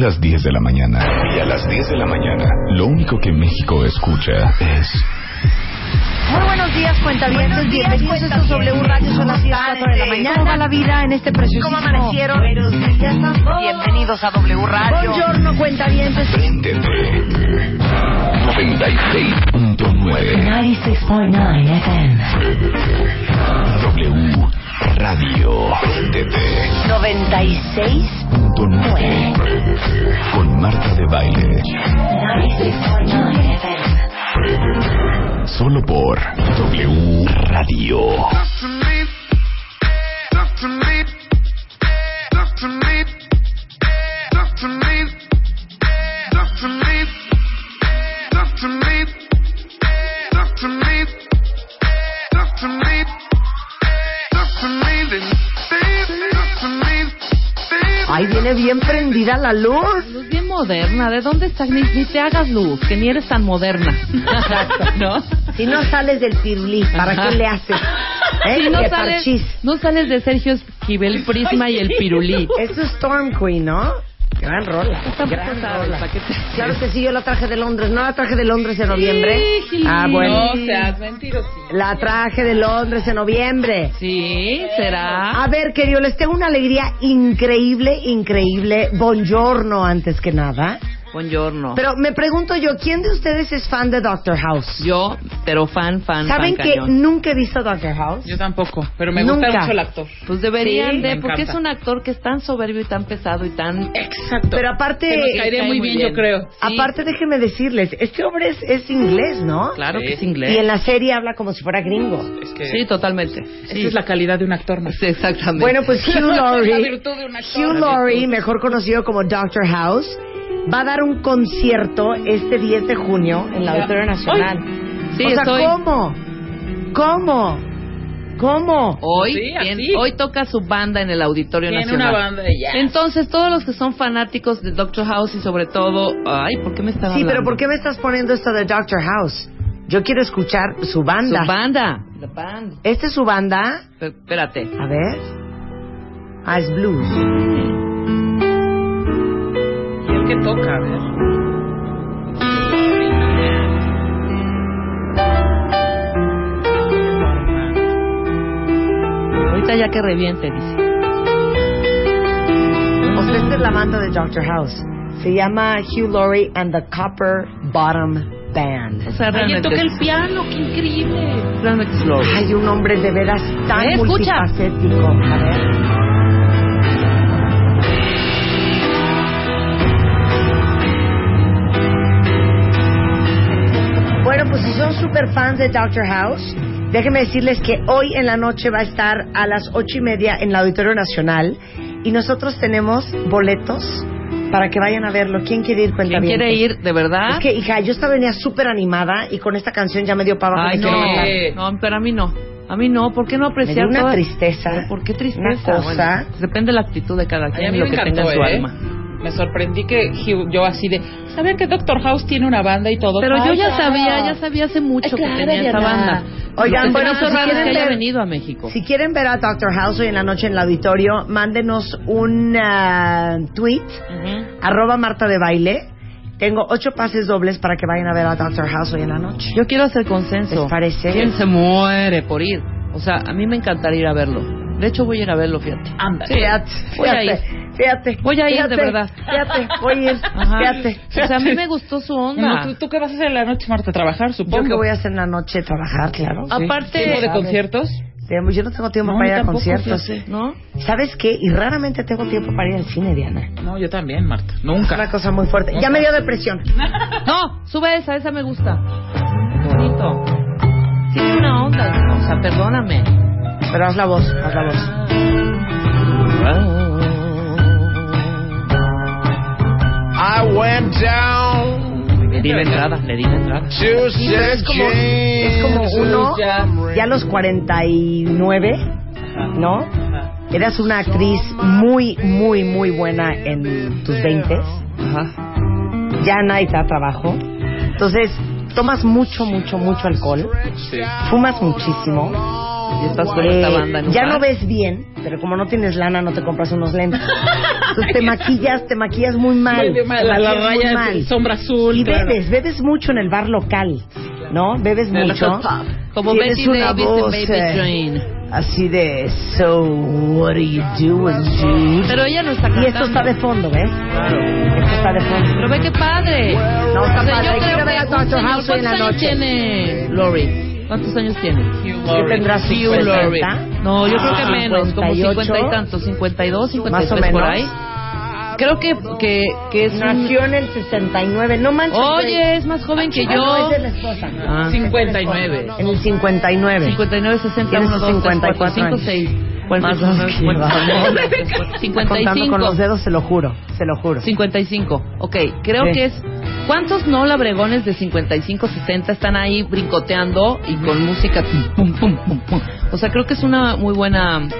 Las 10 de la mañana. Y a las 10 de la mañana, lo único que México escucha es... Muy buenos días, cuentavientes. Bienvenidos a W Radio. Son las 10 4 de la mañana. ¿Cómo va la vida en este preciosísimo... ¿Cómo amanecieron? Bienvenidos a W Radio. Buongiorno, cuentavientes. Préndete. 96.9 96.9 FM. W Radio. Préndete. 96.9 Con Marta de Baile. 96.9 FM. Solo por W Radio. Ahí viene bien prendida la luz. Moderna. ¿De dónde estás? Ni, ni te hagas luz, que ni eres tan moderna. ¿No? Si no sales del pirulí, ¿para Ajá. qué le haces? ¿Eh? Si sales, no sales de Sergio Esquivel Prisma y el Pirulí. Eso es Storm Queen, ¿no? Gran rola. Tampoco Gran sabes, rola. ¿para qué te- Claro que sí, yo la traje de Londres. ¿No la traje de Londres en noviembre? Sí, ah, bueno. No seas mentiroso. La traje de Londres en noviembre. Sí, será. A ver, querido, les tengo una alegría increíble, increíble. Buongiorno, antes que nada. Buongiorno. Pero me pregunto yo, ¿quién de ustedes es fan de Doctor House? Yo, pero fan, fan, ¿Saben fan que cañón. nunca he visto Doctor House? Yo tampoco, pero me Nunca. gusta mucho el actor. Pues deberían Sí, de, me porque es un actor que es tan soberbio y tan pesado y tan... Exacto. Pero aparte, Que nos caería cae muy muy bien, bien. yo creo. Sí. aparte déjenme decirles, este hombre es, es inglés, ¿no? Claro Sí. que es Y inglés. en la serie habla como si fuera gringo. Es que Sí, totalmente. esa es la calidad de un actor más. Sí, exactamente. Bueno, pues Hugh La Laurie, virtud de un actor. Hugh Laurie, mejor conocido como Doctor House, va a dar un concierto este 10 de junio en la. Auditorio Nacional. Sí, o sea, estoy- ¿cómo? ¿Cómo? ¿Cómo? Hoy, Sí, así. hoy toca su banda en el Auditorio Tiene Nacional. una banda ya. Entonces, todos los que son fanáticos de Doctor House y sobre todo... Ay, ¿por qué me estaba Sí, pero hablando? ¿por qué me estás poniendo esto de Doctor House? Yo quiero escuchar su Su banda. banda. The band. ¿Esta es su banda? Pero, espérate. A ver. Ah, es blues. ¿Y el que toca? A ver. Ahorita ya que reviente, dice. O sea, esta es la banda de Doctor House. Se llama Hugh Laurie and the Copper Bottom Band. O sea, realmente... toca el piano, qué increíble. realmente. Hay un hombre de veras tan Eh, escucha. multifacético. A ver. Super fans de Doctor House, déjenme decirles que hoy en la noche va a estar a las ocho y media en el Auditorio Nacional y nosotros tenemos boletos para que vayan a verlo. ¿Quién quiere ir? ¿Quién Cuenta quiere ir, de verdad? Es que, hija, yo estaba venía súper animada y con esta canción ya me dio para abajo. Ay, no. No, pero a mí no. A mí no. ¿Por qué no Me dio apreciar una toda- tristeza. ¿Pero ¿Por qué tristeza? Una cosa. Bueno, depende de la actitud de cada Ay, quien a mí y lo me que tenga encantó, en su ¿eh? alma. Me sorprendí que yo así de... ¿Sabían que Doctor House tiene una banda y todo? Pero yo ya claro. sabía, ya sabía hace mucho claro, que tenía esa banda. Oigan, bueno, si raro es quieren que haya ver- venido a México. Si quieren ver a Doctor House hoy en la noche en el auditorio, mándenos un ah, tweet, Ujú. arroba Marta de Baile. Tengo ocho pases dobles para que vayan a ver a Doctor House hoy en la noche. Yo quiero hacer consenso. ¿Les parece? ¿Quién se muere por ir? O sea, a mí me encantaría ir a verlo. De hecho, voy a ir a verlo, fíjate. Anda. Sí. Fíjate, Voy a fíjate, fíjate. Voy a ir, de fíjate, verdad. Fíjate, voy a ir, Ajá. fíjate. O sea, a mí me gustó su onda. No, ¿tú, tú qué vas a hacer en la noche, Marta? ¿Trabajar, supongo? Yo que voy a hacer en la noche trabajar, claro. Sí. Aparte- ¿Tiempo de conciertos? Digamos, Yo no tengo tiempo No, para ir a conciertos. fíjate. ¿No? ¿Sabes qué? Y raramente tengo tiempo para ir al cine, Diana. No, yo también, Marta. Es Nunca. una cosa muy fuerte. Ya me dio depresión. No, sube esa, esa me gusta. Bonito. Tiene una onda, o sea, perdóname. Pero haz la voz, haz la voz. I went down Le di la entrada, le di la entrada. es como, es como uno, ya a los 49, ¿no? Eras una actriz muy, muy, muy buena en tus 20. Ajá. Ya nadie te da trabajo. Entonces, tomas mucho, mucho, mucho alcohol. Sí. Fumas muchísimo. Y estás con esta Eh, banda en un ya no ves bien, pero como no tienes lana, no te compras unos lentes. Entonces te maquillas, te maquillas muy mal. Te la, la maquillas muy raya mal. sombra azul. Y claro. bebes, bebes mucho en el bar local, ¿no? Bebes De mucho. Como Tienes Betty una Davis voz, en Baby eh, Jane. Así de, so, what are you doing, dude? Pero ella no está Y cantando. esto está de fondo, ¿ves? Esto está de fondo. Pero ve qué padre. No, está O sea, padre. yo que creo a ver a que House en la ¿Cuántos años noche? tiene Lori? ¿Cuántos años tienes? ¿Qué tendrás? ¿50? No, yo creo que ah, menos, 58, como 50 y tantos, 52, 53 más o menos. por ahí. Creo que, que, que es Nació en el 69, no manches. Oye, es más joven ah, que yo. No, es de la esposa. Ah, 59. En el 59. 59, 60, 1, 54, 5, 6. Pues más dos que llevamos. 55. Contando con los dedos, se lo juro, se lo juro. 55. Ok, creo sí. que es... ¿Cuántos no labregones de 55, 60 están ahí brincoteando y con música pum, pum, pum, pum? O sea, creo que es una muy buena... Un,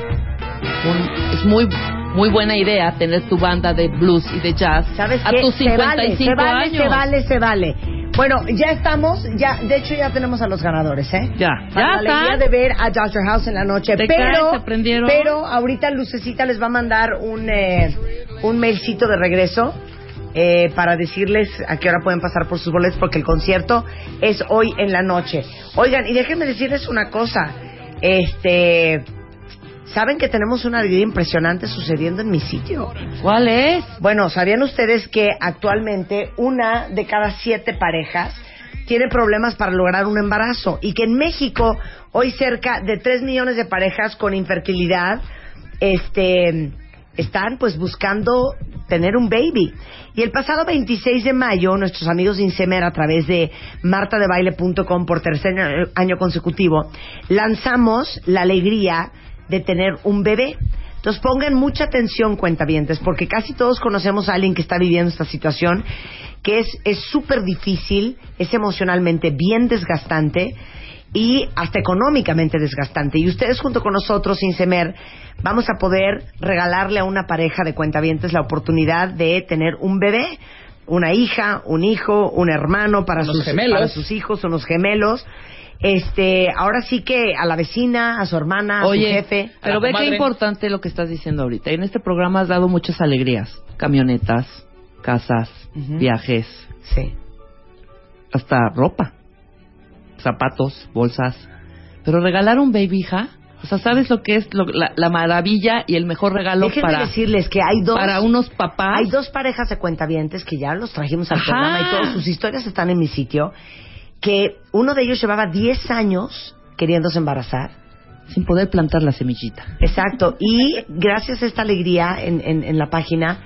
es muy muy buena idea tener tu banda de blues y de jazz ¿Sabes a tus 55 se vale, años. Se vale, se vale, se vale. Bueno, ya estamos, ya, de hecho ya tenemos a los ganadores, ¿eh? Ya, Para ya la alegría de ver a Dr. House en la noche. ¿Te pero, pero ahorita Lucecita les va a mandar un, eh, un mailcito de regreso eh, para decirles a qué hora pueden pasar por sus boletos porque el concierto es hoy en la noche. Oigan, y déjenme decirles una cosa. Este, ¿saben que tenemos una alegría impresionante sucediendo en mi sitio? ¿Cuál es? Bueno, ¿sabían ustedes que actualmente una de cada siete parejas tiene problemas para lograr un embarazo? Y que en México hoy cerca de 3 millones de parejas con infertilidad este, están pues buscando tener un baby. Y el pasado 26 de mayo, nuestros amigos de Insemer a través de martadebaile.com por tercer año consecutivo, lanzamos la alegría de tener un bebé. Entonces pongan mucha atención, cuentavientes, porque casi todos conocemos a alguien que está viviendo esta situación, que es es súper difícil, es emocionalmente bien desgastante y hasta económicamente desgastante. Y ustedes junto con nosotros, Insemer, vamos a poder regalarle a una pareja de cuentavientes la oportunidad de tener un bebé, una hija, un hijo, un hermano para, sus, gemelos. para sus hijos, unos gemelos. Este, ahora sí que a la vecina, a su hermana, a su jefe. pero a ve qué importante lo que estás diciendo ahorita. En este programa has dado muchas alegrías. Camionetas, casas, viajes, Sí. hasta ropa, zapatos, bolsas. Pero regalar un baby, hija, o sea, ¿sabes lo que es lo- la, la maravilla y el mejor regalo Déjenme para, decirles que hay dos, para unos papás? hay dos parejas de cuentavientes que ya los trajimos al Ajá. programa y todas sus historias están en mi sitio, que uno de ellos llevaba 10 años queriéndose embarazar. Sin poder plantar la semillita. Exacto. Y gracias a esta alegría en, en, en la página,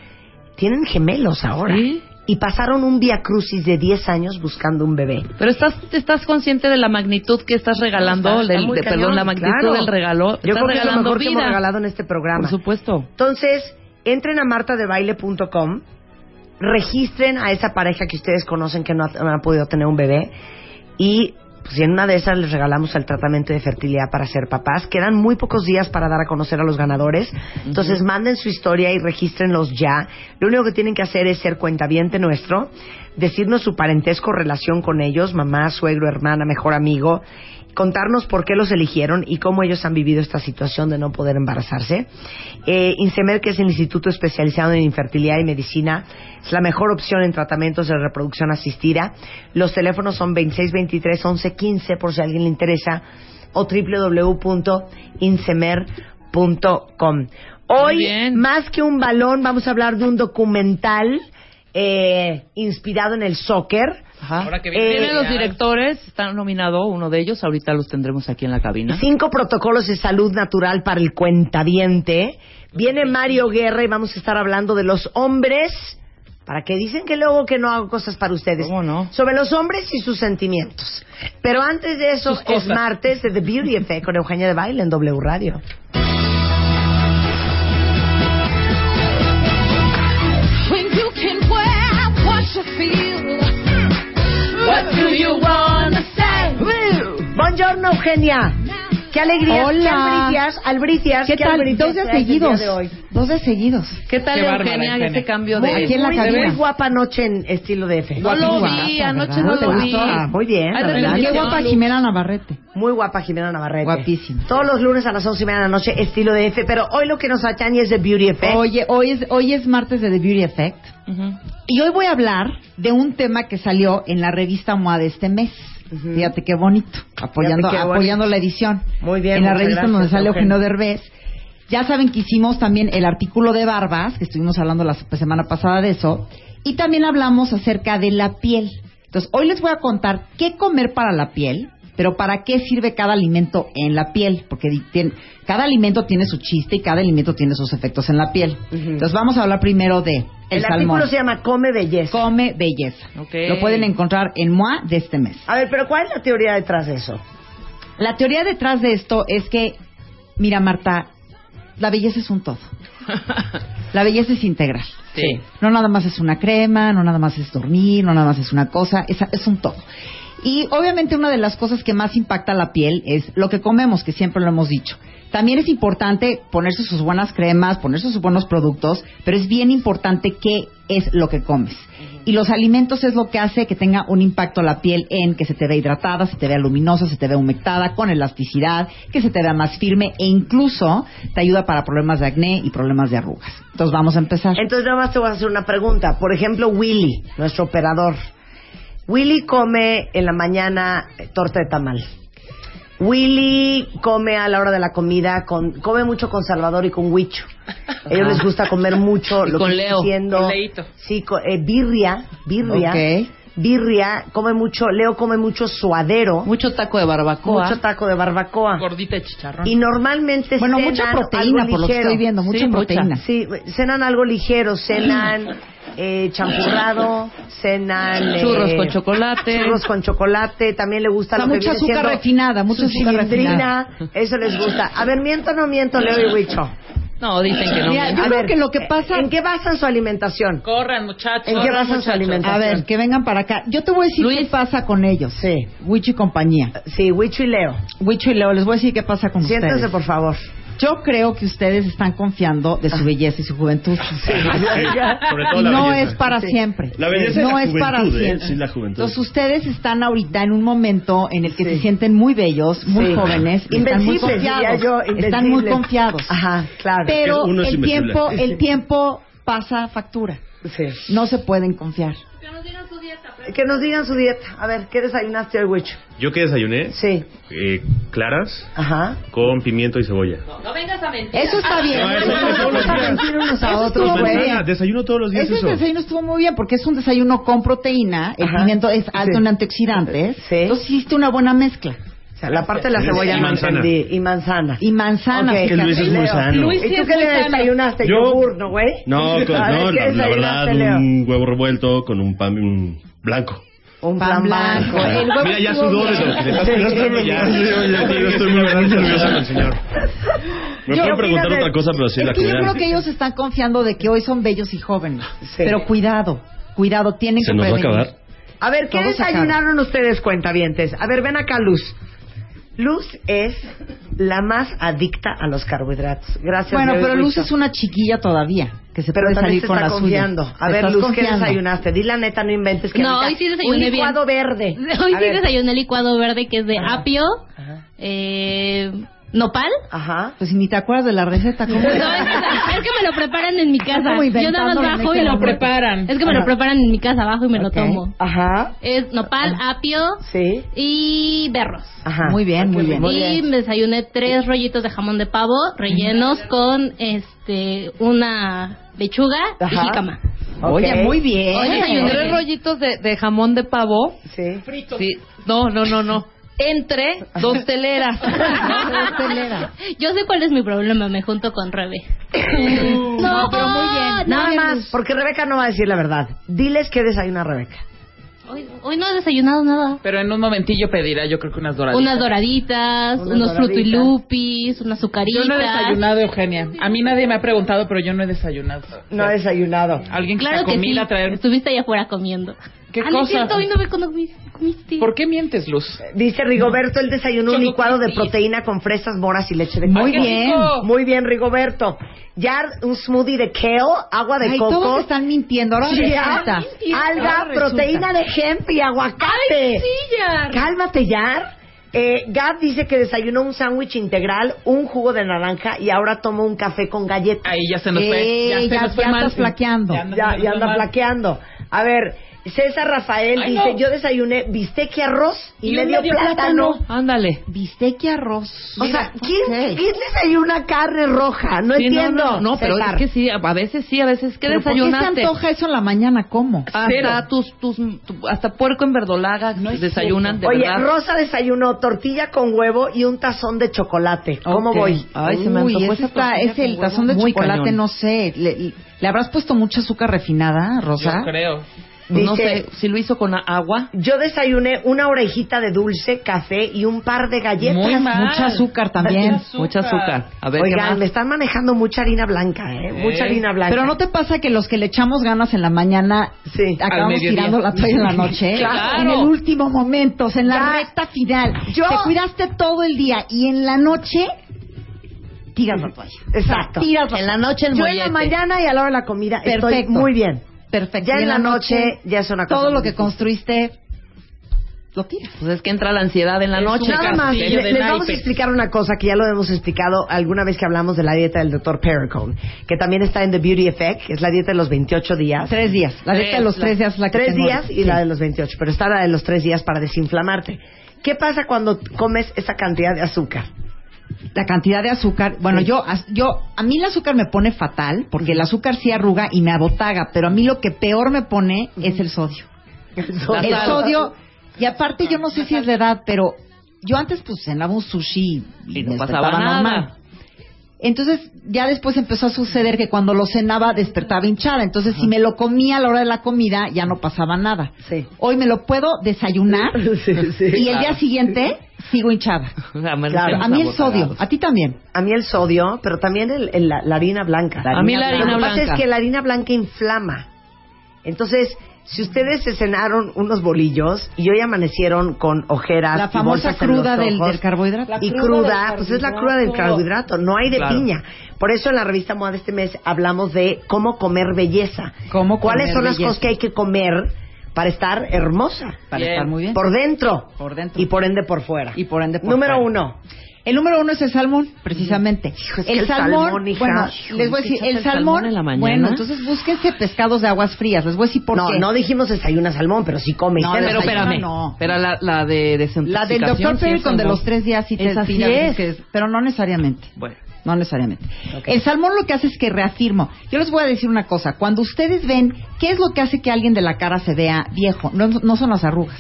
tienen gemelos ahora. ¿Sí? Y pasaron un via crucis de 10 años buscando un bebé. Pero estás, estás consciente de la magnitud que estás regalando, Está- está del- muy de- cañón, perdón, la magnitud claro. del regalo. Yo creo que es lo mejor que hemos vida. regalado en este programa. Por supuesto. Entonces, entren a martadebaile.com, registren a esa pareja que ustedes conocen que no ha, no ha podido tener un bebé y pues, en una de esas les regalamos el tratamiento de fertilidad para ser papás. Quedan muy pocos días para dar a conocer a los ganadores. Entonces, manden su historia y regístrenlos ya. Lo único que tienen que hacer es ser cuentaviente nuestro, decirnos su parentesco, relación con ellos, mamá, suegro, hermana, mejor amigo, contarnos por qué los eligieron y cómo ellos han vivido esta situación de no poder embarazarse. Eh, INSEMER, que es el Instituto Especializado en Infertilidad y Medicina, es la mejor opción en tratamientos de reproducción asistida. Los teléfonos son 2623-1115 por si a alguien le interesa o www.insemer.com. Hoy, más que un balón, vamos a hablar de un documental eh, inspirado en el soccer. Ajá. Ahora que Eh, viene Tienen los ya- directores, están nominados uno de ellos, ahorita los tendremos aquí en la cabina. Cinco protocolos de salud natural para el cuentaviente. Viene Mario Guerra y vamos a estar hablando de los hombres. Para que dicen que luego que no hago cosas para ustedes. ¿Cómo no? Sobre los hombres y sus sentimientos. Pero antes de eso, es martes de The Beauty Effect con Eugenia de Baile en W Radio. When you can wear what you feel. What do you wanna say? Buongiorno, Eugenia. qué alegría, Hola. qué albricias, albricias, ¿Qué tal? albricias Dos días traes el día seguidos. de hoy. Dos días seguidos. ¿Qué tal, Qué bárbara, Eugenia, Eugenia. ese cambio de... Aquí en la muy, cabina. muy guapa noche en estilo de F. No lo Guapa, vi, ¿verdad? anoche no ¿Te lo vi. gustó? Ah, muy bien, Ay, la de verdad. verdad. Qué guapa Jimena Navarrete. Muy guapa Jimena Navarrete. Guapísima. Todos los lunes a las once y media de la noche, estilo de F. Pero hoy lo que nos atañe es de Beauty Effect. Oye, hoy es, hoy es martes de The Beauty Effect. Y hoy voy a hablar de un tema que salió en la revista MOA de este mes. Fíjate qué bonito, apoyando, Fíjate qué bonito. apoyando la edición. Muy bien, En la revista gracias, donde sale Eugenio. Derbez. Ya saben que hicimos también el artículo de barbas, que estuvimos hablando la semana pasada de eso. Y también hablamos acerca de la piel. Entonces, hoy les voy a contar qué comer para la piel, pero para qué sirve cada alimento en la piel. Porque tiene- cada alimento tiene su chiste y cada alimento tiene sus efectos en la piel. Entonces, vamos a hablar primero de el, el salmón. artículo se llama Come Belleza. Come belleza. Lo pueden encontrar en MOA de este mes. A ver, pero ¿cuál es la teoría detrás de eso? La teoría detrás de esto es que, mira Marta, la belleza es un todo. La belleza es integral. Sí. No nada más es una crema, no nada más es dormir, no nada más es una cosa, es, es un todo. Y obviamente una de las cosas que más impacta la piel es lo que comemos, que siempre lo hemos dicho. También es importante ponerse sus buenas cremas, ponerse sus buenos productos, pero es bien importante qué es lo que comes. Y los alimentos es lo que hace que tenga un impacto a la piel en que se te vea hidratada, se te vea luminosa, se te vea humectada, con elasticidad, que se te vea más firme e incluso te ayuda para problemas de acné y problemas de arrugas. Entonces vamos a empezar. Entonces nada más te voy a hacer una pregunta. Por ejemplo, Willy, nuestro operador. Willy come en la mañana eh, torta de tamal. Willy come a la hora de la comida, con, come mucho con Salvador y con Huicho. A ellos les gusta comer mucho Y lo con que Leo, diciendo. con Leito. Sí, co- eh, birria, birria. Ok. Birria, come mucho, Leo come mucho suadero, Mucho taco de barbacoa. mucho taco de barbacoa. Gordita de chicharrón. Y normalmente Bueno, cenan mucha proteína, algo por lo que ligero. estoy viendo, mucha Sí, mucha. proteína. Sí, cenan algo ligero, cenan eh, champurrado, cenan... eh, Churros con chocolate. Churros con chocolate, también le gusta O sea, lo que mucha viene azúcar refinada, mucha su azúcar chilindrina, eso les gusta. A ver, miento o no miento, Leo y Huicho. No, dicen que no. Mira, yo A creo ver, que lo que pasa... ¿En qué basan su alimentación? Corran, muchachos. ¿En qué basan su muchachos. alimentación? A ver, que vengan para acá. Yo te voy a decir Luis. qué pasa con ellos. Sí. Wicho y compañía. Sí, Huicho y Leo. Wicho y Leo, les voy a decir qué pasa con Siéntense, ustedes. por favor. Yo creo que ustedes están confiando de su belleza y su juventud. Sobre todo Y la no belleza. es para Sí. siempre. La belleza no la es para ¿eh? siempre. Sí, la. Entonces ustedes están ahorita en un momento en el que Sí. se sienten muy bellos, muy Sí. jóvenes, y están muy confiados. yo, están muy confiados. Ajá, claro. Pero es el tiempo, el tiempo pasa factura. Sí. No se pueden confiar. Que nos digan su dieta. A ver, ¿qué desayunaste hoy, Huicho? Yo que desayuné Sí. eh, claras Ajá. con pimiento y cebolla. Eso está bien. No, eso No, es a mentir unos a Eso otros. Manzana, desayuno todos los días Ese eso. desayuno estuvo muy bien porque es un desayuno con proteína, el Ajá. pimiento es alto Sí. en antioxidantes, Sí. entonces hiciste una buena mezcla. Sea, la parte de la cebolla Y no manzana. entendí. Y manzana. Y manzana, Ok. fíjate. Que Luis es muy sano. Luis ¿Y tú es qué le desayunaste? Yo- Yogur, ¿no, güey? No, con- no ¿qué la, la verdad, Leo? un huevo revuelto con un pan blanco. Un Pan pan blanco. blanco. Mira, ya sudó de lo que le yo estoy muy nervioso con el señor. Me pueden preguntar otra cosa, pero sí Es la que yo comida. creo que ellos están confiando de que hoy son bellos y jóvenes. Pero cuidado, cuidado, tienen Se que nos va a prevenir. acabar. A ver, ¿qué se desayunaron ustedes, cuentavientes? A ver, ven acá, Luz. Luz es la más adicta a los carbohidratos. Gracias. Bueno, pero Luz es una chiquilla todavía, que se Pero puede también salir se con está la confiando. suya. A ver, Luz, confiando. ¿qué desayunaste? Di la neta, no inventes. Que No, hoy sí desayuné Un licuado bien. verde. Hoy A sí ver. desayuné licuado verde que es de Ajá. apio, Ajá. eh, nopal. Ajá. Pues si ni te acuerdas de la receta, ¿cómo No, es, que, me lo preparan en mi casa. Yo nada más bajo y este lo momento. preparan. Es que me Ajá. lo preparan en mi casa, bajo y me lo tomo. Ajá. Es nopal, apio Sí. y berros. Ajá. Muy bien, muy bien. Muy y bien. me desayuné tres rollitos de jamón de pavo rellenos con este una lechuga Ajá. y jícama. Oye, muy bien. Hoy desayuné Tres rollitos de, de jamón de pavo. Sí. Sí. No, no, no, no. Entre dos teleras. Dos teleras. Yo sé cuál es mi problema, me junto con Rebe. No, pero muy bien. Nada no, más, porque Rebeca no va a decir la verdad. Diles qué desayuna Rebeca. Hoy, hoy no he desayunado nada. Pero en un momentillo pedirá, yo creo que unas doraditas. Unas doraditas, Unas unos doraditas. frutilupis, unas azucaritas. Yo no he desayunado, Eugenia. A mí nadie me ha preguntado, pero yo no he desayunado. No ha desayunado. Alguien que Claro está que sí. a traer. Estuviste allá afuera comiendo. ¿Qué Ah, cosa? cierto, hoy no me comiste. ¿Por qué mientes, Luz? Dice Rigoberto, él desayunó un licuado de proteína con fresas, moras y leche de Muy coco. bien. Muy bien, Rigoberto. Ya un smoothie de kale, agua de Ay, coco. todos están mintiendo. Ahora resulta. alga, Ahora resulta. proteína de hemp y aguacate. ¡Ay, sí, Yar! Cálmate, Yar. Eh, Gab dice que desayunó un sándwich integral, un jugo de naranja y ahora tomó un café con galletas. Ahí ya se nos fue. Eh, Ya se ya- nos fue ya mal. estás flaqueando. Ya anda- Ya, fue anda flaqueando. A ver, César Rafael Ay, dice, no. yo desayuné bistec y arroz y, Y medio, medio plátano. Ándale. Bistec y arroz. O sea, ¿quién, desayuna carne roja? No Sí, entiendo. No, no, no, pero es que sí, a veces sí, a veces. ¿Qué ¿Pero por qué se desayunaste? antoja eso en la mañana? ¿Cómo? Hasta Cero. tus, tus, tu- hasta puerco en verdolaga No es desayunan de Oye, verdad. Rosa desayunó tortilla con huevo y un tazón de chocolate. ¿Cómo voy? Ay, se me Uy, antojó ese, esa está, ese el tazón de. Muy chocolate, cañón. no sé. ¿Le, le habrás puesto mucha azúcar refinada, Rosa? Yo creo. Pues no Dice- sé, si lo hizo con agua. Yo desayuné una orejita de dulce, café y un par de galletas. Muy mal. Mucha azúcar también. Azúcar. Mucha azúcar. A ver, ¿qué Oigan, más? me están manejando mucha harina blanca, ¿eh? Mucha Eh. harina blanca. Pero no te pasa que los que le echamos ganas en la mañana Sí. acabamos tirando la toalla en la noche. Claro. En el último momento, o sea, en la Ya. recta final. Yo- Te cuidaste todo el día y en la noche tiras la toalla. Exacto. Tiras la En la noche el Yo en la mañana y a la hora de la comida estoy Perfecto. muy bien. Perfecto. Ya en la noche ya es una cosa Todo lo que construiste lo tiras. Pues es que entra la ansiedad en la Es noche. un Nada más, castillo le- les vamos a explicar una cosa que ya lo hemos explicado alguna vez que hablamos de la dieta del doctor Perricone, que también está en The Beauty Effect, que es la dieta de los 28 días. Tres días. La dieta de los tres días la que Tres tengo. días y Sí. la de los 28, pero está la de los tres días para desinflamarte. ¿Qué pasa cuando comes esa cantidad de azúcar? La cantidad de azúcar. Bueno, Sí. yo, yo, a mí el azúcar me pone fatal porque el azúcar sí arruga y me abotaga, pero a mí lo que peor me pone es el sodio. El El sal. sodio, y aparte yo no sé si es de edad, pero yo antes pues cenaba un sushi y, Y no me pasaba nada. normal. Entonces, ya después empezó a suceder que cuando lo cenaba despertaba hinchada. Entonces, si me lo comía a la hora de la comida, ya no pasaba nada. Sí. Hoy me lo puedo desayunar Sí, sí. y el día siguiente sigo hinchada. Claro. A mí el sodio, a ti también. A mí el sodio, pero también el- el- la, la harina blanca. A mí la harina Lo que pasa blanca. es que la harina blanca inflama. Entonces, si ustedes se cenaron unos bolillos y hoy amanecieron con ojeras La y famosa bolsas en los cruda del, del carbohidrato. y cruda, pues es la cruda del carbohidrato, no hay de Claro. piña. Por eso en la revista Moda de este mes hablamos de cómo comer belleza. Cómo ¿Cuáles comer son las belleza. cosas que hay que comer para estar hermosa? Para Bien. estar muy bien. Por dentro. Por dentro. Y por ende por fuera. Y por ende por Número fuera. uno. El número uno es el salmón, precisamente. Hijo, es que el, el salmón, salmón, hija. bueno, Hijo, les voy a ¿qué decir, el el salmón, salmón en la mañana? bueno, entonces búsquense pescados de aguas frías. Les voy a decir por no, qué. no dijimos desayuna salmón, pero sí come. y No, Pero espérame, no. pero la, la de desintoxicación. La del doctor sí es Perricon de los tres días sí te es. dices que es- pero no necesariamente. Bueno. No necesariamente. El salmón lo que hace es que reafirmo. Yo les voy a decir una cosa. Cuando ustedes ven, ¿qué es lo que hace que alguien de la cara se vea viejo? No, no son las arrugas.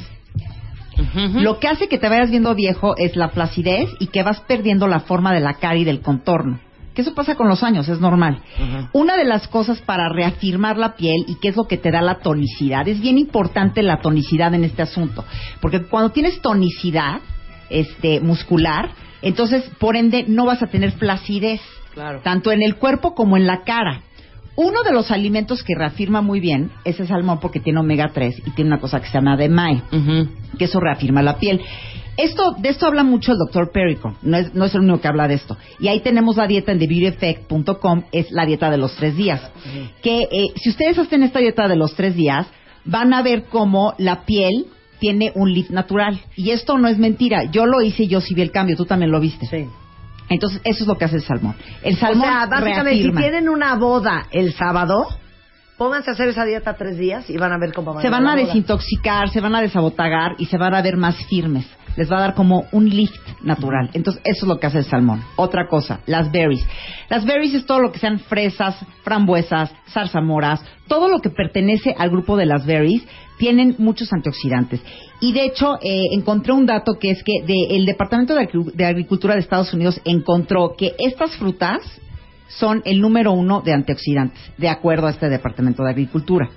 Lo que hace que te vayas viendo viejo es la flacidez y que vas perdiendo la forma de la cara y del contorno. Que eso pasa con los años, es normal. Una de las cosas para reafirmar la piel y que es lo que te da la tonicidad, es bien importante la tonicidad en este asunto. Porque cuando tienes tonicidad este, muscular, entonces por ende no vas a tener flacidez, Claro. tanto en el cuerpo como en la cara. Uno de los alimentos que reafirma muy bien es el salmón porque tiene omega 3 y tiene una cosa que se llama DMAE Ujú. que eso reafirma la piel. Esto, de esto habla mucho el doctor Perricon, no es, no es el único que habla de esto. Y ahí tenemos la dieta en TheBeautyEffect.com, es la dieta de los tres días. Que eh, si ustedes hacen esta dieta de los tres días, van a ver cómo la piel tiene un lift natural. Y esto no es mentira, yo lo hice y yo sí vi el cambio, tú también lo viste. Sí. Entonces, eso es lo que hace el salmón. El O salmón sea, básicamente, reafirma. si tienen una boda el sábado, pónganse a hacer esa dieta tres días y van a ver cómo van se van a desintoxicar, se van a desabotagar y se van a ver más firmes. Les va a dar como un lift natural. Entonces, eso es lo que hace el salmón. Otra cosa, las berries. Las berries es todo lo que sean fresas, frambuesas, zarzamoras, todo lo que pertenece al grupo de las berries tienen muchos antioxidantes. Y de hecho, eh, encontré un dato que es que de- el Departamento de Agri- de Agricultura de Estados Unidos encontró que estas frutas son el número uno de antioxidantes, de acuerdo a este Departamento de Agricultura.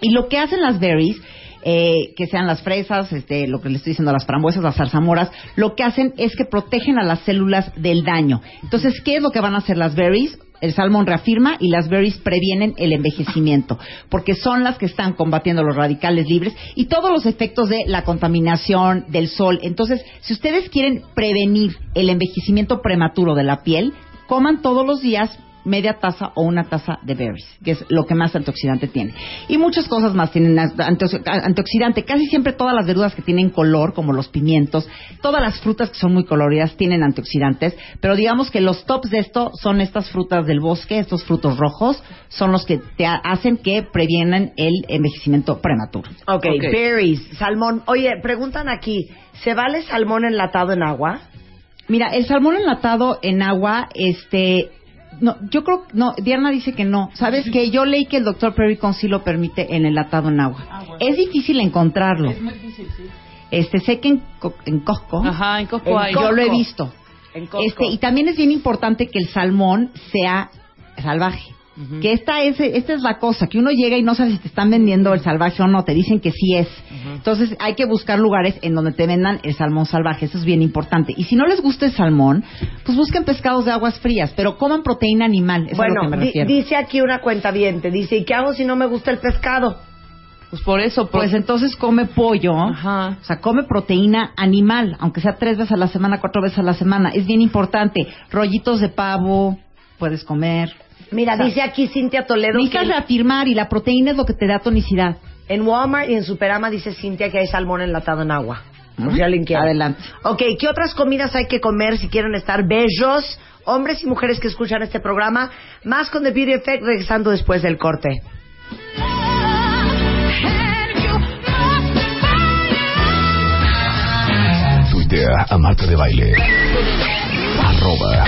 Y lo que hacen las berries, eh, que sean las fresas, este, lo que le estoy diciendo, las frambuesas, las zarzamoras, lo que hacen es que protegen a las células del daño. Entonces, ¿qué es lo que van a hacer las berries? el salmón reafirma y las berries previenen el envejecimiento, porque son las que están combatiendo los radicales libres y todos los efectos de la contaminación, del sol. Entonces, si ustedes quieren prevenir el envejecimiento prematuro de la piel, coman todos los días media taza o una taza de berries, que es lo que más antioxidante tiene. Y muchas cosas más tienen antiox- antioxidante. Casi siempre todas las verduras que tienen color, como los pimientos, todas las frutas que son muy coloridas tienen antioxidantes, pero digamos que los tops de esto son estas frutas del bosque, estos frutos rojos, son los que te ha- hacen que previenen el envejecimiento prematuro. Ok, Ok. berries, salmón. Oye, preguntan aquí, ¿se vale salmón enlatado en agua? Mira, el salmón enlatado en agua, este, no, yo creo, no, Diana dice que no. ¿Sabes qué? Yo leí que el doctor Perricon sí lo permite en enlatado en agua. Es difícil encontrarlo. Es muy difícil, sí. Este, sé que en, en Costco, Ajá, en Costco En hay. yo lo he visto. En Costco. Este, y también es bien importante que el salmón sea salvaje. Que esta es, esta es la cosa, que uno llega y no sabe si te están vendiendo el salvaje o no, te dicen que sí es. Entonces hay que buscar lugares en donde te vendan el salmón salvaje, eso es bien importante. Y si no les gusta el salmón, pues busquen pescados de aguas frías, pero coman proteína animal, eso es a lo bueno, que me di- refiero. dice aquí una cuenta dice, ¿y qué hago si no me gusta el pescado? Pues por eso, por- Pues entonces come pollo, Ajá. o sea, come proteína animal, aunque sea tres veces a la semana, cuatro veces a la semana. Es bien importante. Rollitos de pavo, puedes comer. Mira, O sea, dice aquí Cintia Toledo que Necesitas reafirmar y la proteína es lo que te da tonicidad. en Walmart y en Superama dice Cintia que hay salmón enlatado en agua. Por si alguien quiere. Adelante. Ok, ¿qué otras comidas hay que comer si quieren estar bellos? Hombres y mujeres que escuchan este programa. Más con The Beauty Effect regresando después del corte. Tuitea a Marta de Baile. Arroba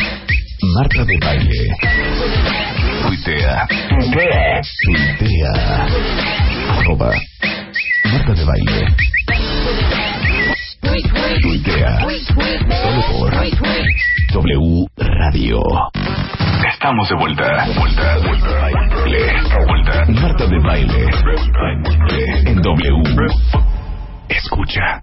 Marta de Baile. Tuitea. Tuitea. Arroba Marta de Baile. Tuitea. Solo por W Radio. Estamos de vuelta. Vuelta, vuelta. Vuelta. Marta de Baile. En W. Escucha.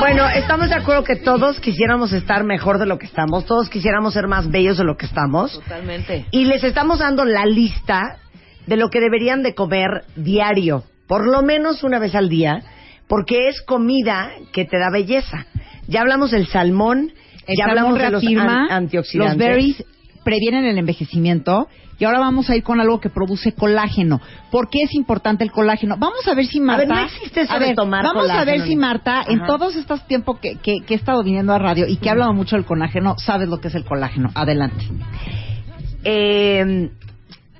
Bueno, estamos de acuerdo que todos quisiéramos estar mejor de lo que estamos. Todos quisiéramos ser más bellos de lo que estamos. Totalmente. Y les estamos dando la lista de lo que deberían de comer diario, por lo menos una vez al día, porque es comida que te da belleza. Ya hablamos del salmón, El ya salmón hablamos de los an- antioxidantes. Los berries previenen el envejecimiento. Y ahora vamos a ir con algo que produce colágeno. ¿Por qué es importante el colágeno? Vamos a ver si Marta... ver, no existe eso A de ver, tomar Vamos a ver si Marta, en todos estos tiempos que, que, que he estado viniendo a radio y que he hablado mucho del colágeno, sabes lo que es el colágeno. Adelante. Eh,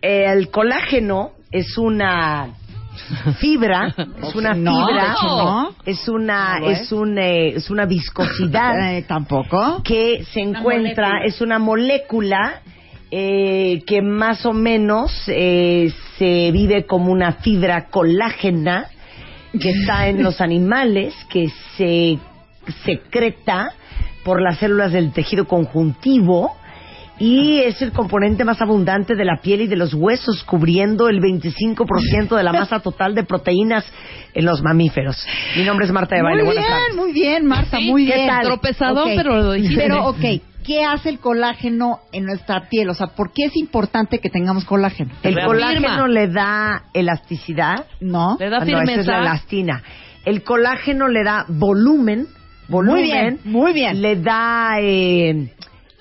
el colágeno es una fibra, es una No, fibra, hecho no. es una, No es es. un, eh, es una viscosidad Eh, Tampoco. que se encuentra, es una molécula eh, que más o menos eh, se vive como una fibra colágena que está en los animales, que se secreta por las células del tejido conjuntivo y es el componente más abundante de la piel y de los huesos, cubriendo el 25% de la masa total de proteínas en los mamíferos. Mi nombre es Marta de Baile. Muy Buenas bien, tardes. muy bien, Marta, Sí, muy ¿qué bien. tal? Tropezadón, pero lo dijiste. Pero, ok, ¿qué hace el colágeno en nuestra piel? O sea, ¿por qué es importante que tengamos colágeno? El colágeno le da elasticidad. ¿No? Le da Ah, no, esa es firmeza. la elastina. El colágeno le da volumen. volumen Muy bien, muy bien. Le da eh,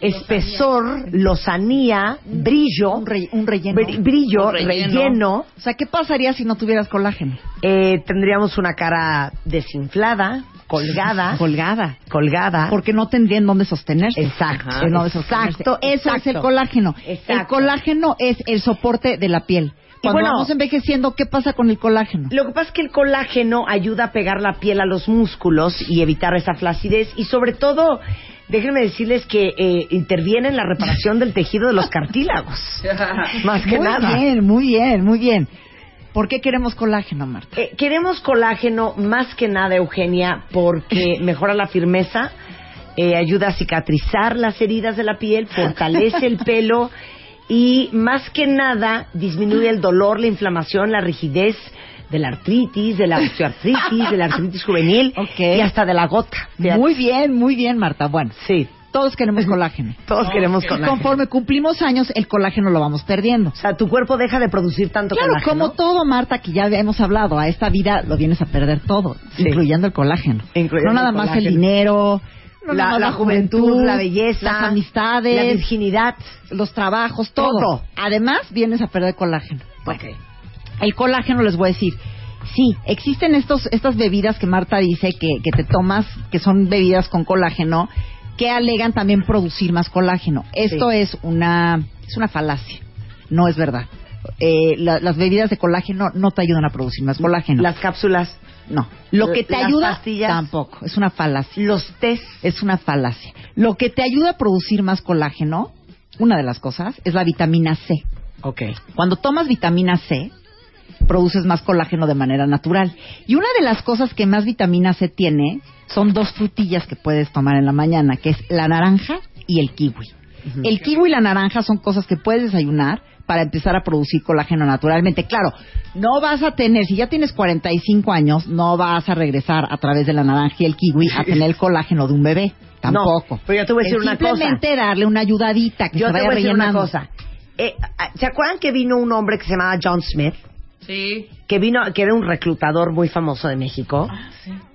espesor, lozanía, brillo. Un, re- un relleno. br- brillo, Un relleno. relleno. O sea, ¿qué pasaría si no tuvieras colágeno? Eh, tendríamos una cara desinflada, colgada. Colgada. colgada. Porque no tendrían dónde sostenerse. Exacto. En dónde sostenerse. Exacto, Eso es el colágeno. Exacto. El colágeno es el soporte de la piel. Y Cuando bueno- vamos envejeciendo, ¿qué pasa con el colágeno? Lo que pasa es que el colágeno ayuda a pegar la piel a los músculos y evitar esa flacidez y sobre todo, déjenme decirles que eh, interviene en la reparación del tejido de los cartílagos. Más que muy nada. bien, muy bien, muy bien. ¿Por qué queremos colágeno, Marta? Eh, queremos colágeno más que nada, Eugenia, porque mejora la firmeza, eh, ayuda a cicatrizar las heridas de la piel, fortalece el pelo y más que nada disminuye el dolor, la inflamación, la rigidez de la artritis, de la osteoartritis, de la artritis juvenil y hasta de la gota. Muy bien, muy bien, Marta. Bueno, Sí, todos queremos colágeno. todos queremos Y colágeno. conforme cumplimos años, el colágeno lo vamos perdiendo. O sea, tu cuerpo deja de producir tanto Claro, colágeno. como todo, Marta, que ya hemos hablado, a esta vida lo vienes a perder todo, Sí. incluyendo el colágeno. Incluyendo no nada el más el dinero, no la, juventud, la belleza, las amistades, la virginidad. los trabajos, todo. Todo. Además, vienes a perder colágeno. Bueno, Ok. el colágeno les voy a decir. Sí, existen estos, estas bebidas que Marta dice que, que te tomas, que son bebidas con colágeno, que alegan también producir más colágeno. Esto Sí. es una, es una falacia, no es verdad. Eh, la- las bebidas de colágeno no te ayudan a producir más colágeno. Las cápsulas, no. Lo que te las ayuda pastillas. tampoco, es una falacia. los test. Es una falacia. Lo que te ayuda a producir más colágeno, una de las cosas, es la vitamina C. Ok. Cuando tomas vitamina C, produces más colágeno de manera natural. Y una de las cosas que más vitamina C tiene son dos frutillas que puedes tomar en la mañana, que es la naranja y el kiwi. El kiwi y la naranja son cosas que puedes desayunar para empezar a producir colágeno naturalmente. Claro, no vas a tener, si ya tienes 45 años, no vas a regresar a través de la naranja y el kiwi a tener el colágeno de un bebé. Tampoco. No, pero yo te voy a decir Es una cosa. Simplemente darle una ayudadita que Yo se te vaya voy a decir una rellenando. cosa. Eh, ¿Se acuerdan que vino un hombre que se llamaba John Smith? Sí. Que vino, que era un reclutador muy famoso de México.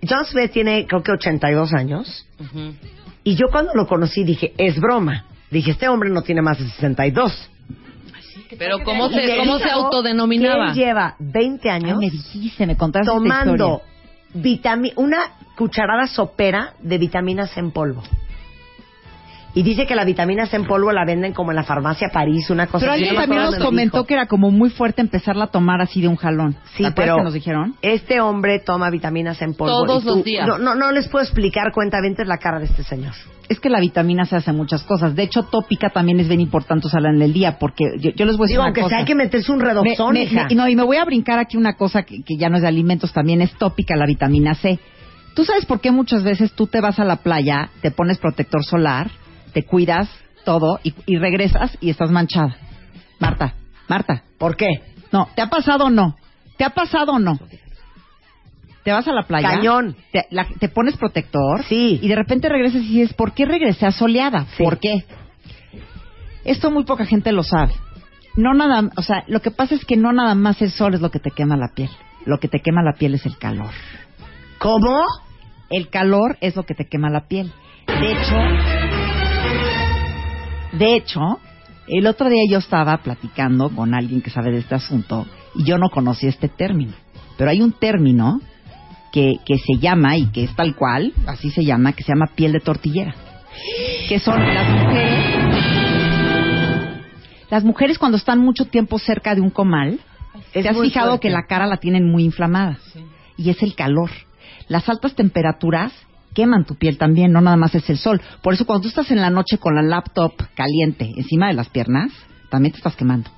John Smith tiene, creo que 82 años. Y yo cuando lo conocí dije, es broma. Dije, este hombre no tiene más de 62. Pero ¿cómo Y se, cómo se autodenominaba? él lleva 20 Ay, años me dijiste, me contaste esta tomando vitami- una cucharada sopera de vitaminas en polvo. Y dice que la vitamina C en polvo la venden como en la farmacia París, una cosa Pero así. alguien también nos comentó dijo. que era como muy fuerte empezarla a tomar así de un jalón. Sí, ¿Te acuerdas pero que nos dijeron? este hombre toma vitaminas en polvo. Todos y tú- los días. No, no, no les puedo explicar, cuenta, la cara de este señor. Es que la vitamina se hace muchas cosas. De hecho, tópica también es bien importante usarla en el día, porque yo, yo les voy a decir Digo, una aunque cosa. sea hay que meterse un Me- redoxón, me- hija. me- no, y me voy a brincar aquí una cosa que, que ya no es de alimentos, también es tópica la vitamina C. ¿Tú sabes por qué muchas veces tú te vas a la playa, te pones protector solar, te cuidas todo y, y regresas y estás manchada? Marta, Marta, ¿Por qué? no, ¿te ha pasado o no? ¿Te ha pasado o no? Te vas a la playa. Cañón. Te, la- te pones protector. Sí. Y de repente regresas y dices, ¿por qué regresé asoleada? Sí. ¿Por qué? Esto muy poca gente lo sabe. No nada, o sea, lo que pasa es que no nada más el sol es lo que te quema la piel. Lo que te quema la piel es el calor. ¿Cómo? El calor es lo que te quema la piel. De hecho, de hecho, el otro día yo estaba platicando con alguien que sabe de este asunto y yo no conocía este término. Pero hay un término que, que se llama, y que es tal cual, así se llama, que se llama piel de tortillera. Que son las mujeres. Las mujeres cuando están mucho tiempo cerca de un comal, Es ¿te has fijado fuerte. que la cara la tienen muy inflamada? Y es el calor. Las altas temperaturas queman tu piel también, no nada más es el sol. Por eso cuando tú estás en la noche con la laptop caliente encima de las piernas, también te estás quemando.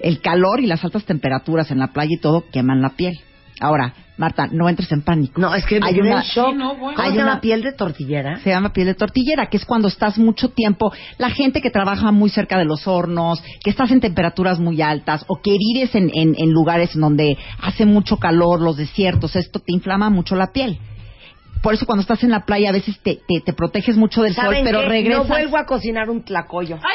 El calor y las altas temperaturas en la playa y todo queman la piel. Ahora, Marta, no entres en pánico. No, es que hay una, en shock. Sí, no, bueno. ¿Cómo Hay una- piel de tortillera? se llama piel de tortillera, que es cuando estás mucho tiempo, la gente que trabaja muy cerca de los hornos, que estás en temperaturas muy altas o que vives en, en, en lugares en donde hace mucho calor, los desiertos, esto te inflama mucho la piel. Por eso cuando estás en la playa a veces te, te, te proteges mucho del sol, ¿Saben pero qué? regresas... No vuelvo a cocinar un tlacoyo.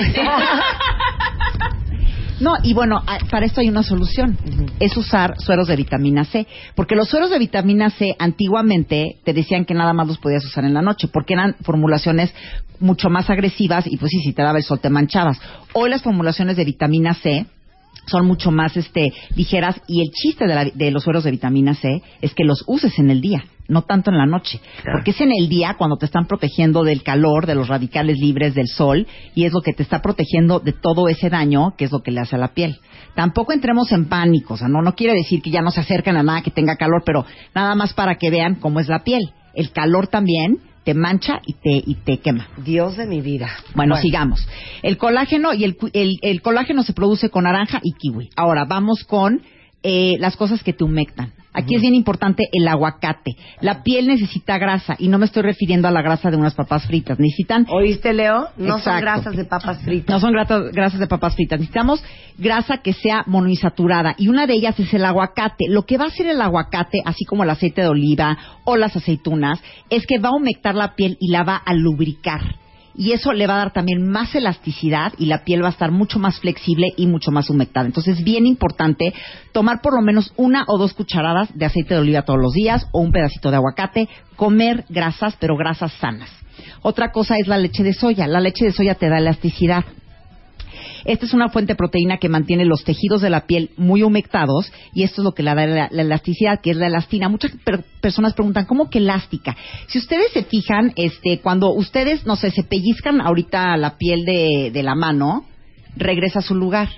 No, y bueno, para esto hay una solución. Es usar sueros de vitamina C. Porque los sueros de vitamina C antiguamente te decían que nada más los podías usar en la noche, porque eran formulaciones mucho más agresivas y pues sí, si te daba el sol te manchabas. Hoy las formulaciones de vitamina C son mucho más este ligeras y el chiste de, la- de los sueros de vitamina C es que los uses en el día, no tanto en la noche, porque es en el día cuando te están protegiendo del calor, de los radicales libres del sol y es lo que te está protegiendo de todo ese daño que es lo que le hace a la piel. Tampoco entremos en pánico, o sea, no no quiere decir que ya no se acerquen a nada que tenga calor, pero nada más para que vean cómo es la piel. El calor también te mancha y te y te quema. Dios de mi vida. Bueno, sigamos. El colágeno y el, el, el colágeno se produce con naranja y kiwi. Ahora vamos con eh, las cosas que te humectan. Aquí es bien importante el aguacate. La piel necesita grasa y no me estoy refiriendo a la grasa de unas papas fritas. Necesitan ¿Oíste, Leo? No son grasas de papas fritas. no son grasas, grasas de papas fritas. Necesitamos grasa que sea monoinsaturada y una de ellas es el aguacate. Lo que va a hacer el aguacate, así como el aceite de oliva o las aceitunas, es que va a humectar la piel y la va a lubricar. Y eso le va a dar también más elasticidad y la piel va a estar mucho más flexible y mucho más humectada. Entonces es bien importante tomar por lo menos una o dos cucharadas de aceite de oliva todos los días o un pedacito de aguacate, comer grasas, pero grasas sanas. Otra cosa es la leche de soya. La leche de soya te da elasticidad. Esta es una fuente de proteína que mantiene los tejidos de la piel muy humectados y esto es lo que le da la, la elasticidad, que es la elastina. Muchas per- personas preguntan, ¿cómo que elástica? Si ustedes se fijan, este, cuando ustedes, no sé, se pellizcan ahorita la piel de, de la mano, regresa a su lugar.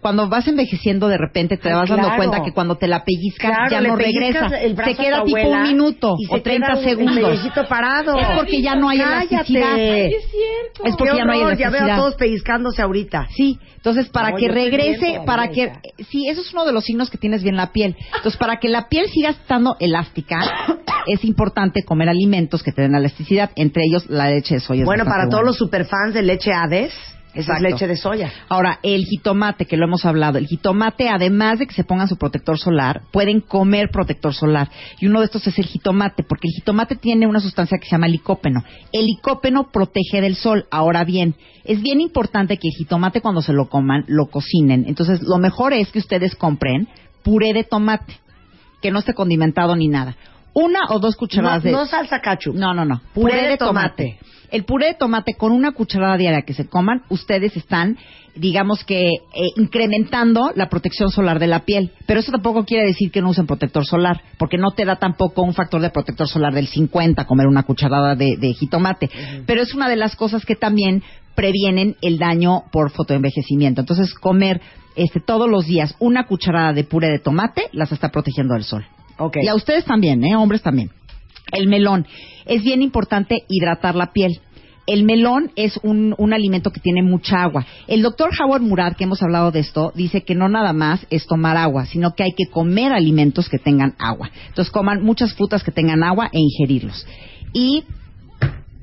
Cuando vas envejeciendo de repente te Ay, vas dando cuenta que cuando te la pellizcas Claro, ya no regresa. Se queda tipo un minuto y se o 30 queda un- segundos. parado. Es porque ya no hay Cállate. elasticidad. Ay, es cierto. Es porque Qué ya no hay horror, ya veo a elasticidad. todos pellizcándose ahorita. Sí, entonces para No, que regrese, para que sí, eso es uno de los signos que tienes bien la piel. Entonces, para que la piel siga estando elástica, es importante comer alimentos que te den elasticidad, entre ellos la leche de soya. Bueno, para todos los superfans de leche Hades, esa es leche de soya. Ahora, el jitomate, que lo hemos hablado, el jitomate, además de que se pongan su protector solar, pueden comer protector solar. Y uno de estos es el jitomate, porque el jitomate tiene una sustancia que se llama licópeno. El licópeno protege del sol. Ahora bien, es bien importante que el jitomate cuando se lo coman, lo cocinen. Entonces, lo mejor es que ustedes compren puré de tomate, que no esté condimentado ni nada. Una o dos No, cucharadas de... no salsa cachu. No, no, no. Puré Puré, de de, tomate. tomate. El puré de tomate con una cucharada diaria que se coman, ustedes están, digamos que, eh, incrementando la protección solar de la piel. Pero eso tampoco quiere decir que no usen protector solar, porque no te da tampoco un factor de protector solar del 50 comer una cucharada de, de jitomate. Pero es una de las cosas que también previenen el daño por fotoenvejecimiento. Entonces, comer este, todos los días una cucharada de puré de tomate las está protegiendo del sol. Ok. Y a ustedes también, ¿eh? Hombres también. El melón. Es bien importante hidratar la piel. El melón es un, un alimento que tiene mucha agua. El doctor Howard Murad, que hemos hablado de esto, dice que no nada más es tomar agua, sino que hay que comer alimentos que tengan agua. Entonces coman muchas frutas que tengan agua e ingerirlos. Y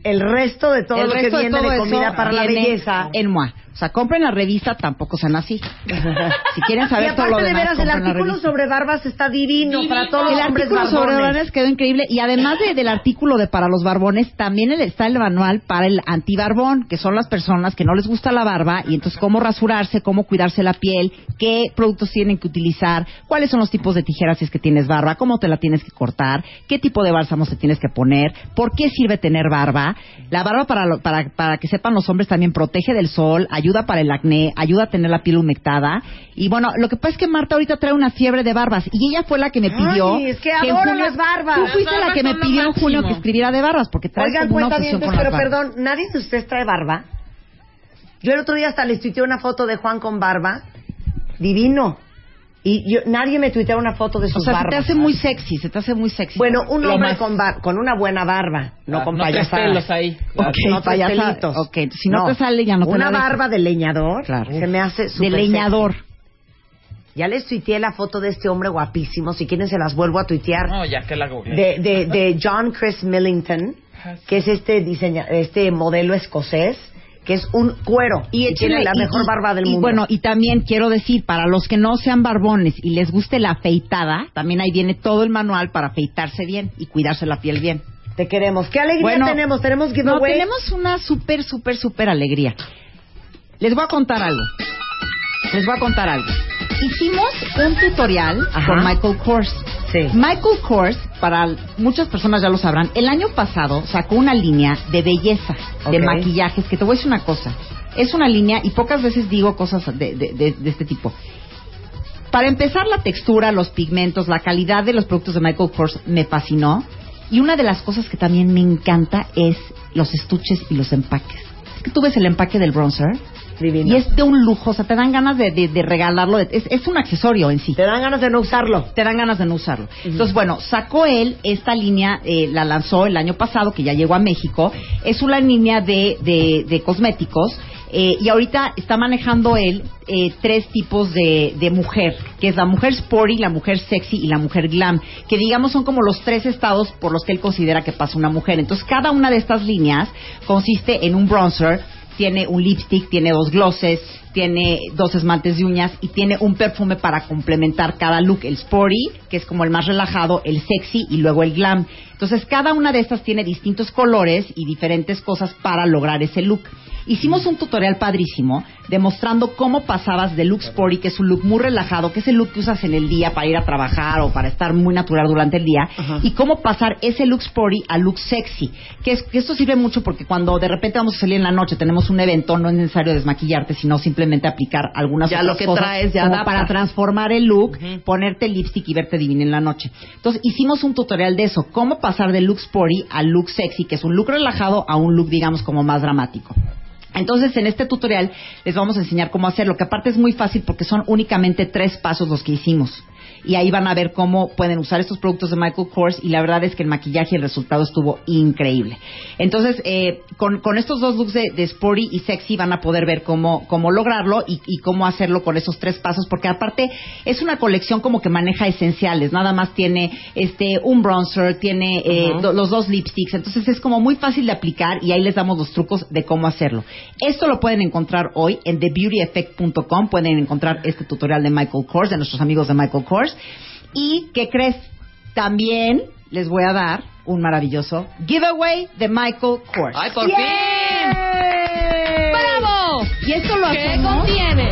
El resto de todo el lo que de viene de, eso comida para la belleza. En MOA. O sea, compren la revista, tampoco sean así. Si quieren y saber todo aparte lo de demás, veras, el artículo sobre barbas está divino, para todos El los hombres artículo sobre barbones. barbones quedó increíble y además de- del artículo de para los barbones también el- está el manual para el antibarbón, que son las personas que no les gusta la barba y entonces cómo rasurarse, cómo cuidarse la piel, qué productos tienen que utilizar, cuáles son los tipos de tijeras si es que tienes barba, cómo te la tienes que cortar, qué tipo de bálsamo te tienes que poner, por qué sirve tener barba. La barba para, lo- para, para que sepan los hombres también protege del sol, ayuda para el acné, ayuda a tener la piel humectada y bueno, lo que pasa es que Marta ahorita trae una fiebre de barbas y ella fue la que me pidió Ay, es que en adoro junio- las barbas. Tú Las fuiste la que me pidió en junio que escribiera de barbas, porque traes Oigan, como una cuenta obsesión bien, con pero barbas. perdón, ¿nadie de ustedes trae barba? Yo el otro día hasta les tuiteé una foto de Juan con barba. Divino. Y yo, nadie me tuitea una foto de O sus sea, se barbas. te hace muy sexy, se te hace muy sexy. Bueno, un Lo hombre más. con, bar- con una buena barba, no Ah, con no payasadas. pelos ahí. Ok, no tres payasada. pelitos. Ok, si no te sale, ya no te Una la barba de leñador Claro. se me hace de súper leñador. sexy. Ya les tuiteé la foto de este hombre guapísimo. Si quieren se las vuelvo a tuitear. No, ya que la googleé. de, de, de John Chris Millington, que es este diseña, este modelo escocés, que es un cuero y, tiene échenle- la y- mejor y- barba del y mundo. bueno, y también quiero decir, para los que no sean barbones y les guste la afeitada, también ahí viene todo el manual para afeitarse bien y cuidarse la piel bien. te queremos. ¿Qué alegría Bueno, tenemos? Tenemos No, giveaway. tenemos una súper, súper, súper alegría. Les voy a contar algo. Les voy a contar algo. Hicimos un tutorial Ajá. con Michael Kors. Sí. Michael Kors, para muchas personas ya lo sabrán, el año pasado sacó una línea de belleza, de maquillajes, que te voy a decir una cosa. Es una línea, y pocas veces digo cosas de, de- de- de este tipo. Para empezar, la textura, los pigmentos, la calidad de los productos de Michael Kors me fascinó. Y una de las cosas que también me encanta es los estuches y los empaques. Es que tú ves el empaque del bronzer Divino. y es de un lujo, o sea, te dan ganas de, de- de regalarlo. Es, es un accesorio en sí Te dan ganas de no usarlo. te dan ganas de no usarlo. Entonces, bueno, sacó él esta línea, eh, la lanzó el año pasado, que ya llegó a México. Es una línea de, de, de cosméticos Eh, y ahorita está manejando él eh, tres tipos de, de mujer, que es la mujer sporty, la mujer sexy y la mujer glam, que digamos son como los tres estados por los que él considera que pasa una mujer. Entonces cada una de estas líneas consiste en un bronzer, tiene un lipstick, tiene dos glosses, tiene dos esmaltes de uñas y tiene un perfume para complementar cada look, el sporty, que es como el más relajado, el sexy y luego el glam. Entonces cada una de estas tiene distintos colores y diferentes cosas para lograr ese look. Hicimos un tutorial padrísimo demostrando cómo pasabas de look sporty, que es un look muy relajado, que es el look que usas en el día para ir a trabajar o para estar muy natural durante el día, y cómo pasar ese look sporty a look sexy. Que, es, que esto sirve mucho porque cuando de repente vamos a salir en la noche, tenemos un evento, no es necesario desmaquillarte, sino simplemente aplicar algunas Ya otras lo que cosas traes, ya como para transformar el look, ponerte lipstick y verte divina en la noche. Entonces hicimos un tutorial de eso, cómo pasar de look sporty a look sexy, que es un look relajado, a un look digamos como más dramático. Entonces, en este tutorial les vamos a enseñar cómo hacerlo, que aparte es muy fácil porque son únicamente tres pasos los que hicimos. Y ahí van a ver cómo pueden usar estos productos de Michael Kors y la verdad es que el maquillaje y el resultado estuvo increíble. Entonces, eh, con, con estos dos looks de, de sporty y sexy van a poder ver cómo, cómo lograrlo y, y cómo hacerlo con esos tres pasos, porque aparte es una colección como que maneja esenciales, nada más tiene este un bronzer, tiene eh, do- los dos lipsticks, entonces es como muy fácil de aplicar y ahí les damos los trucos de cómo hacerlo. Esto lo pueden encontrar hoy en thebeautyeffect.com, pueden encontrar este tutorial de Michael Kors, de nuestros amigos de Michael Kors. Y, ¿qué crees? También les voy a dar un maravilloso giveaway de Michael Kors. ¡Ay, por ¡Yay! ¡Bravo! Y esto lo ¿Qué hacemos... contiene?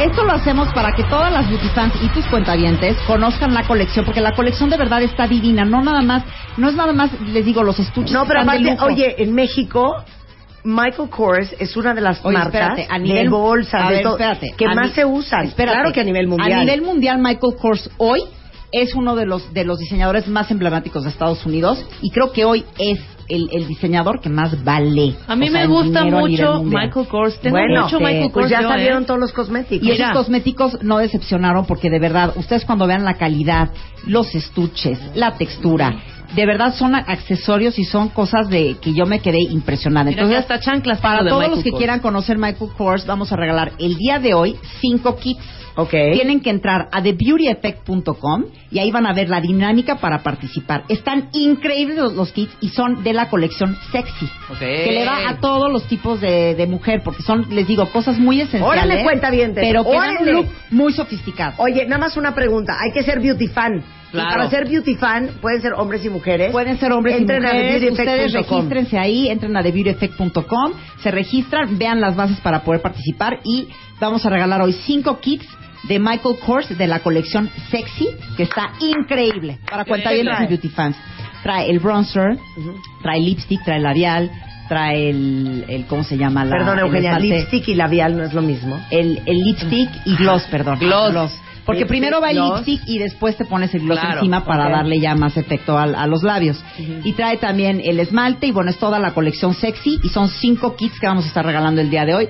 Esto lo hacemos para que todas las beauty fans y tus cuentavientes conozcan la colección, porque la colección de verdad está divina. No nada más, no es nada más, les digo, los estuches. No, pero están de aparte, lujo. oye, en México, Michael Kors es una de las Oye, marcas espérate, a nivel de bolsas a de ver, todo, espérate, que a más se usan. espérate. claro que a nivel mundial. A nivel mundial, Michael Kors hoy es uno de los de los diseñadores más emblemáticos de Estados Unidos y creo que hoy es el, el diseñador que más vale. A mí O sea, me gusta mucho. Michael Kors. Tengo bueno, mucho este, Michael pues Kors ya yo, salieron ¿eh? todos los cosméticos. Y Mira. esos cosméticos no decepcionaron porque de verdad, ustedes cuando vean la calidad, los estuches, la textura, de verdad son accesorios y son cosas de que yo me quedé impresionada. Mira, Entonces, hasta chanclas para todos los que quieran conocer Michael Kors, vamos a regalar el día de hoy cinco kits. Tienen que entrar a thebeautyeffect.com y ahí van a ver la dinámica para participar. Están increíbles los, los kits y son de la colección sexy, que le va a todos los tipos de, de mujer, porque son, les digo, cosas muy esenciales. Órale, cuentavientes, Pero que dan un look muy sofisticado. Oye, nada más una pregunta. Hay que ser beauty fan. Y Claro. para ser beauty fan, pueden ser hombres y mujeres. Pueden ser hombres Entren y a mujeres. Ustedes thebeautyeffect.com. regístrense ahí, entren a thebeautyeffect.com, se registran, vean las bases para poder participar y vamos a regalar hoy cinco kits de Michael Kors de la colección Sexy, que está increíble para cuentavientes y trae? beauty fans. Trae el bronzer, trae lipstick, trae labial, trae el, el ¿cómo se llama? La, Perdón, Eugenia, lipstick y labial no es lo mismo. el, el lipstick y gloss, perdón. Gloss. Porque Lipstick, primero va el gloss. lipstick y después te pones el gloss Claro, encima para darle ya más efecto al- a, los labios. Y trae también el esmalte y bueno, es toda la colección sexy y son cinco kits que vamos a estar regalando el día de hoy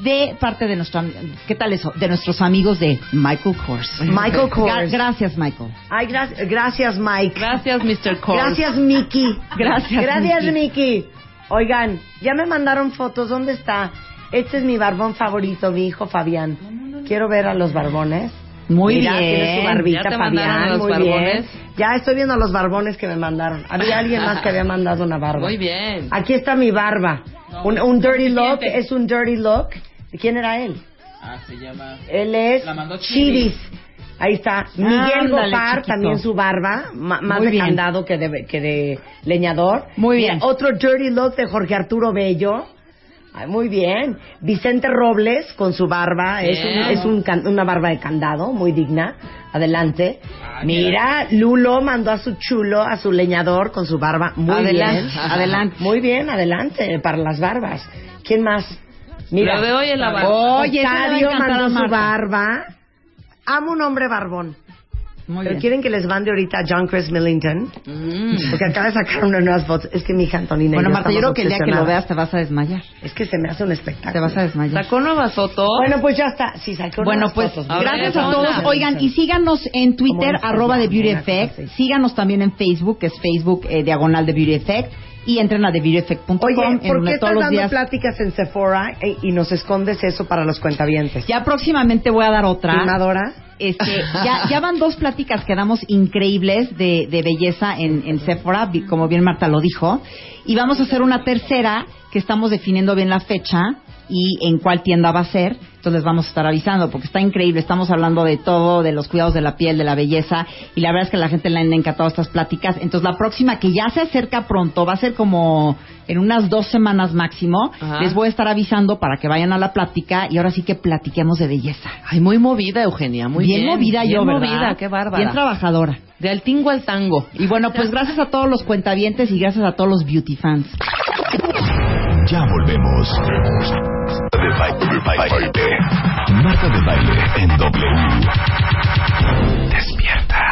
de parte de nuestro, am- ¿qué tal eso? De nuestros amigos de Michael Kors. Michael Kors. Gra- gracias, Michael. Ay, gra- gracias, Mike. Gracias, Mr. Kors. Gracias, Mickey. Gracias, Gracias, Mickey. Mickey. Oigan, ya me mandaron fotos. ¿Dónde está? Este es mi barbón favorito, mi hijo Fabián. Quiero ver a los barbones. Muy Mira, bien. tiene su barbita, ¿Ya te mandaron Fabián. los muy barbones? bien. Ya estoy viendo los barbones que me mandaron. Había alguien más que había mandado una barba. Muy bien. Aquí está mi barba. Un, un dirty look. Es un dirty look. ¿De quién era él? Ah, se llama... Él es La mandó. Ahí está. Miguel Gopar, chiquito. también su barba, más Muy de bien. candado que de, que de leñador. Muy Mira, bien. otro dirty look de Jorge Arturo Bello. Ay, muy bien. Vicente Robles con su barba. Es, un- es un can- una barba de candado, muy digna. Adelante. Mira, Lulo mandó a su chulo, a su leñador con su barba. Muy Adelante, bien. adelante. Muy bien, adelante, para las barbas. ¿Quién más? Mira. Lo de hoy en la barba. Oye, Octavio mandó su barba. Amo un hombre barbón. Muy Pero bien. quieren que les mande ahorita a John Chris Millington, Mm. porque acaba de sacar unas nuevas fotos. Es que mi hija Antonina. Bueno, Marta, yo creo que el día que lo veas te vas a desmayar. Es que se me hace un espectáculo. Te vas a desmayar. ¿Sacó nuevas fotos? Bueno, pues ya está. Sí, sacó Bueno, nuevas pues fotos. A ver, gracias a todos. Oigan, y síganos en Twitter, arroba de Beauty cosa Effect. Síganos también en Facebook, que es Facebook eh, diagonal de Beauty Effect. y entren a TheBeautyEffect.com Oye, en ¿por qué donde estás todos los dando días pláticas en Sephora e- y nos escondes eso para los cuentavientes? ya próximamente voy a dar otra ¿Filmadora? Este, ya, ya van dos pláticas que damos increíbles de, de belleza en, en Sephora, como bien Marta lo dijo. Y vamos a hacer una tercera que estamos definiendo bien la fecha y en cuál tienda va a ser. Entonces les vamos a estar avisando porque está increíble. Estamos hablando de todo, de los cuidados de la piel, de la belleza. Y la verdad es que a la gente le han encantado estas pláticas. Entonces la próxima que ya se acerca pronto, va a ser como en unas dos semanas máximo. Ajá. Les voy a estar avisando para que vayan a la plática y ahora sí que platiquemos de belleza. Ay, muy movida, Eugenia, muy bien. bien, movida bien yo, ¿verdad? movida, qué bárbara. Bien trabajadora. De al tingo al tango. Y bueno, pues gracias a todos los cuentavientes y gracias a todos los beauty fans. Ya volvemos. De baile. Marta de baile en W. Despierta.